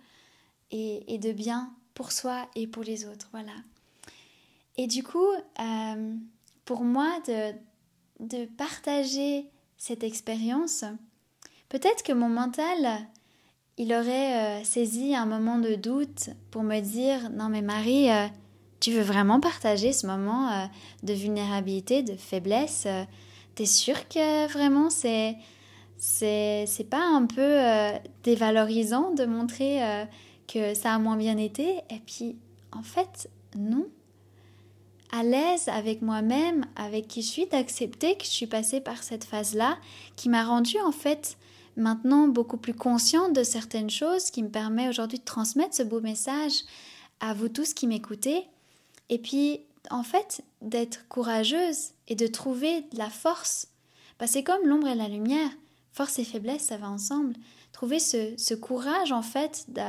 et, et de bien pour soi et pour les autres. Voilà. Et du coup, pour moi, de, de partager cette expérience, peut-être que mon mental, il aurait euh, saisi un moment de doute pour me dire, non mais Marie, euh, tu veux vraiment partager ce moment de vulnérabilité, de faiblesse T'es sûre que vraiment c'est c'est pas un peu dévalorisant de montrer que ça a moins bien été? Et puis, en fait, non. À l'aise avec moi-même, avec qui je suis, d'accepter que je suis passée par cette phase-là, qui m'a rendue en fait maintenant beaucoup plus consciente de certaines choses, qui me permet aujourd'hui de transmettre ce beau message à vous tous qui m'écoutez. Et puis, en fait, d'être courageuse et de trouver de la force. Bah, c'est comme l'ombre et la lumière. Force et faiblesse, ça va ensemble. Trouver ce, courage, en fait, de,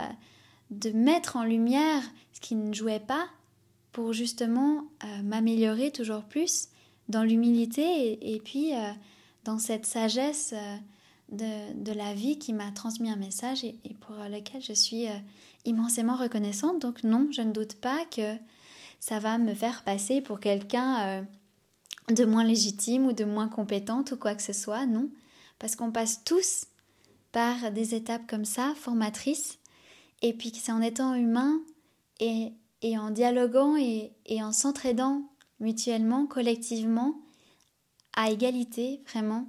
de mettre en lumière ce qui ne jouait pas pour justement euh, m'améliorer toujours plus dans l'humilité et, puis euh, dans cette sagesse euh, de, la vie qui m'a transmis un message et, pour lequel je suis immensément reconnaissante. Donc non, je ne doute pas que ça va me faire passer pour quelqu'un de moins légitime ou de moins compétente ou quoi que ce soit. Non, parce qu'on passe tous par des étapes comme ça, formatrices, et puis c'est en étant humain et et en dialoguant et, en s'entraidant mutuellement, collectivement, à égalité, vraiment,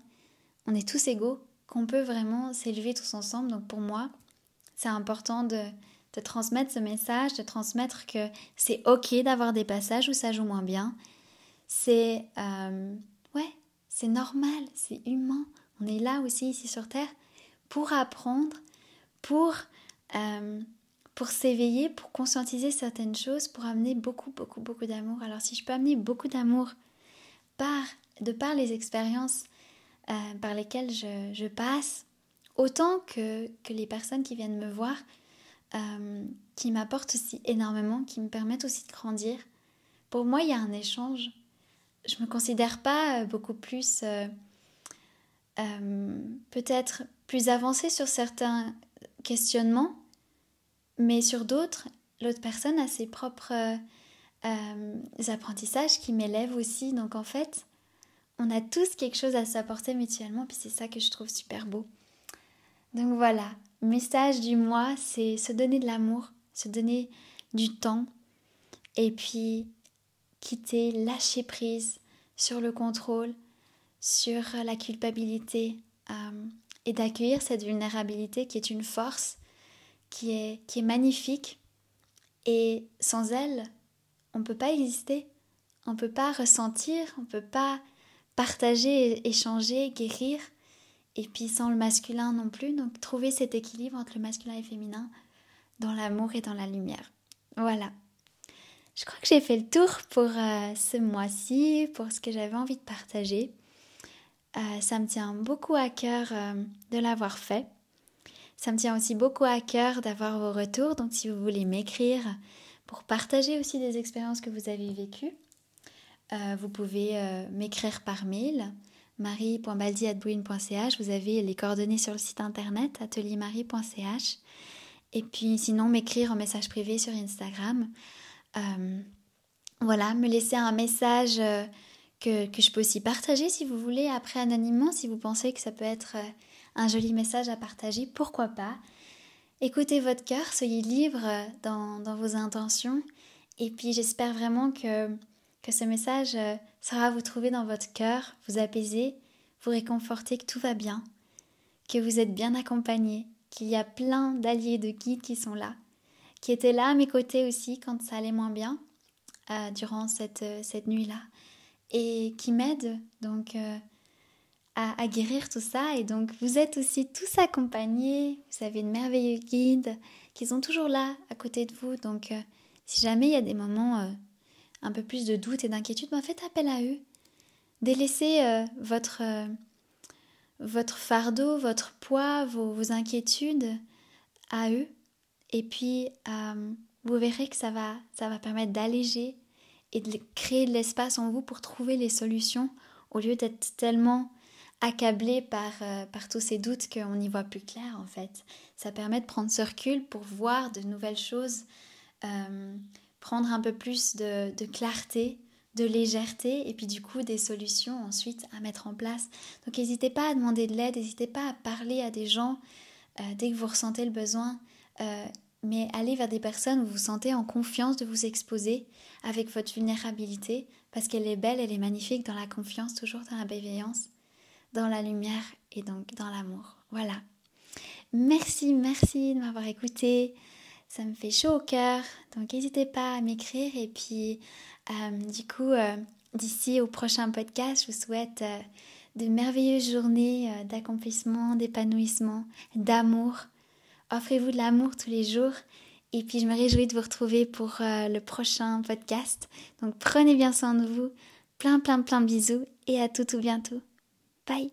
on est tous égaux, qu'on peut vraiment s'élever tous ensemble. Donc pour moi, c'est important de, transmettre ce message, de transmettre que c'est ok d'avoir des passages où ça joue moins bien. C'est euh, ouais, c'est normal, c'est humain. On est là aussi ici sur Terre pour apprendre, pour euh, pour s'éveiller, pour conscientiser certaines choses, pour amener beaucoup, beaucoup, beaucoup d'amour. Alors si je peux amener beaucoup d'amour par, de par les expériences euh, par lesquelles je, passe, autant que, que, les personnes qui viennent me voir, euh, qui m'apportent aussi énormément, qui me permettent aussi de grandir, pour moi, il y a un échange. Je ne me considère pas beaucoup plus, peut-être plus avancée sur certains questionnements, mais sur d'autres, l'autre personne a ses propres apprentissages qui m'élèvent aussi. Donc en fait, on a tous quelque chose à s'apporter mutuellement, puis c'est ça que je trouve super beau. Donc voilà, message du mois, c'est se donner de l'amour, se donner du temps, et puis quitter, lâcher prise sur le contrôle, sur la culpabilité, euh, et d'accueillir cette vulnérabilité qui est une force, qui est, qui est magnifique, et sans elle, on ne peut pas exister, on ne peut pas ressentir, on ne peut pas partager, échanger, guérir, et puis sans le masculin non plus. Donc trouver cet équilibre entre le masculin et le féminin dans l'amour et dans la lumière. Voilà. Je crois que j'ai fait le tour pour euh, ce mois-ci, pour ce que j'avais envie de partager. Euh, ça me tient beaucoup à cœur euh, de l'avoir fait. Ça me tient aussi beaucoup à cœur d'avoir vos retours. Donc si vous voulez m'écrire pour partager aussi des expériences que vous avez vécues, euh, vous pouvez euh, m'écrire par mail marie.baldi.bruine.ch. Vous avez les coordonnées sur le site internet ateliermarie.ch. Et puis sinon, m'écrire en message privé sur Instagram. Euh, voilà, me laisser un message que, que, je peux aussi partager si vous voulez, après anonymement, si vous pensez que ça peut être un joli message à partager, pourquoi pas. Écoutez votre cœur, soyez libre dans, dans vos intentions. Et puis j'espère vraiment que que ce message euh, sera vous trouver dans votre cœur, vous apaiser, vous réconforter que tout va bien, que vous êtes bien accompagné, qu'il y a plein d'alliés, de guides qui sont là, qui étaient là à mes côtés aussi quand ça allait moins bien euh, durant cette, euh, cette nuit-là, et qui m'aident donc à, guérir tout ça. Et donc vous êtes aussi tous accompagnés, vous avez de merveilleux guides qui sont toujours là à côté de vous. Donc si jamais il y a des moments un peu plus de doute et d'inquiétude, ben faites appel à eux. Délaissez euh, votre, euh, votre fardeau, votre poids, vos, inquiétudes à eux. Et puis, euh, vous verrez que ça va, ça va permettre d'alléger et de créer de l'espace en vous pour trouver les solutions au lieu d'être tellement accablé par, par tous ces doutes qu'on n'y voit plus clair en fait. Ça permet de prendre ce recul pour voir de nouvelles choses prendre un peu plus de, clarté, de légèreté et puis du coup des solutions ensuite à mettre en place. Donc n'hésitez pas à demander de l'aide, n'hésitez pas à parler à des gens euh, dès que vous ressentez le besoin, euh, mais allez vers des personnes où vous vous sentez en confiance de vous exposer avec votre vulnérabilité parce qu'elle est belle, elle est magnifique dans la confiance, toujours dans la bienveillance, dans la lumière et donc dans l'amour. Voilà. Merci, merci de m'avoir écouté ça me fait chaud au cœur. Donc n'hésitez pas à m'écrire et puis euh, du coup euh, d'ici au prochain podcast, je vous souhaite euh, de merveilleuses journées d'accomplissement, d'épanouissement, d'amour. Offrez-vous de l'amour tous les jours et puis je me réjouis de vous retrouver pour le prochain podcast. Donc prenez bien soin de vous. Plein plein plein de bisous et à tout tout bientôt. Bye